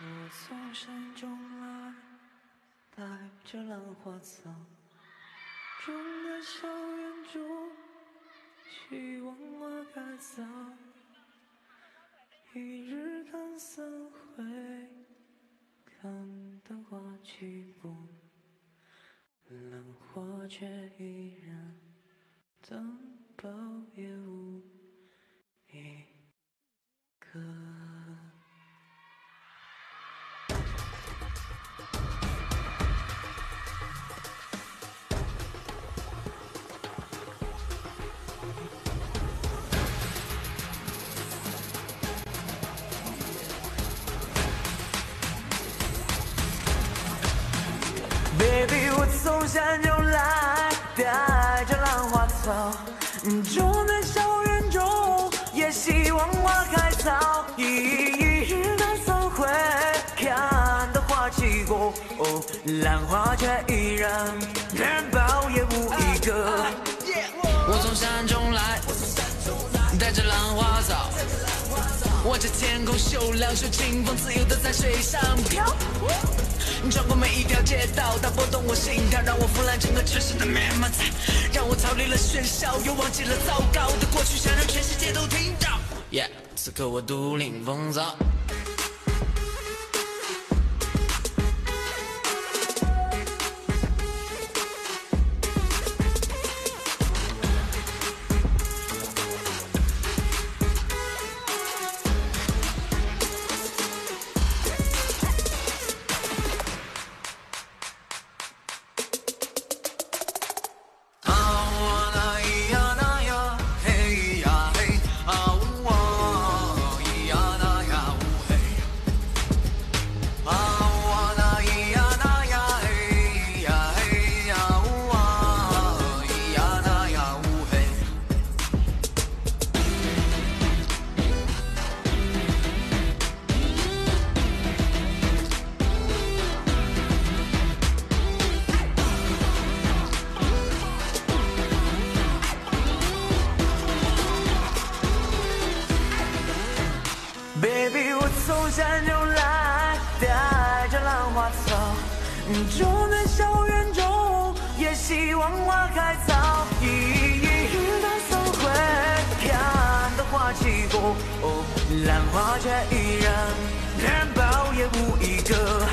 我从山中来，带着兰花草，种在校园中，希望花开早。一日看三回，看得花期过，兰花却依然等苞也无山中来，带着兰花草，种在小园中，也希望花开早。一日难三回，看得花期过，哦兰花却依然，人抱也无一望着天空秀亮，手清风自由的在水上飘。穿过每一条街道，它拨动我心跳，让我腐烂整个城市的面貌，让我逃离了喧嚣，又忘记了糟糕的过去，想让全世界都听到。耶此刻我独领风骚。Baby，我从山中来，带着兰花草，种在小园中，也希望花开早。一日难三回，看得花期过，哦，兰花却依然，人抱也无一个。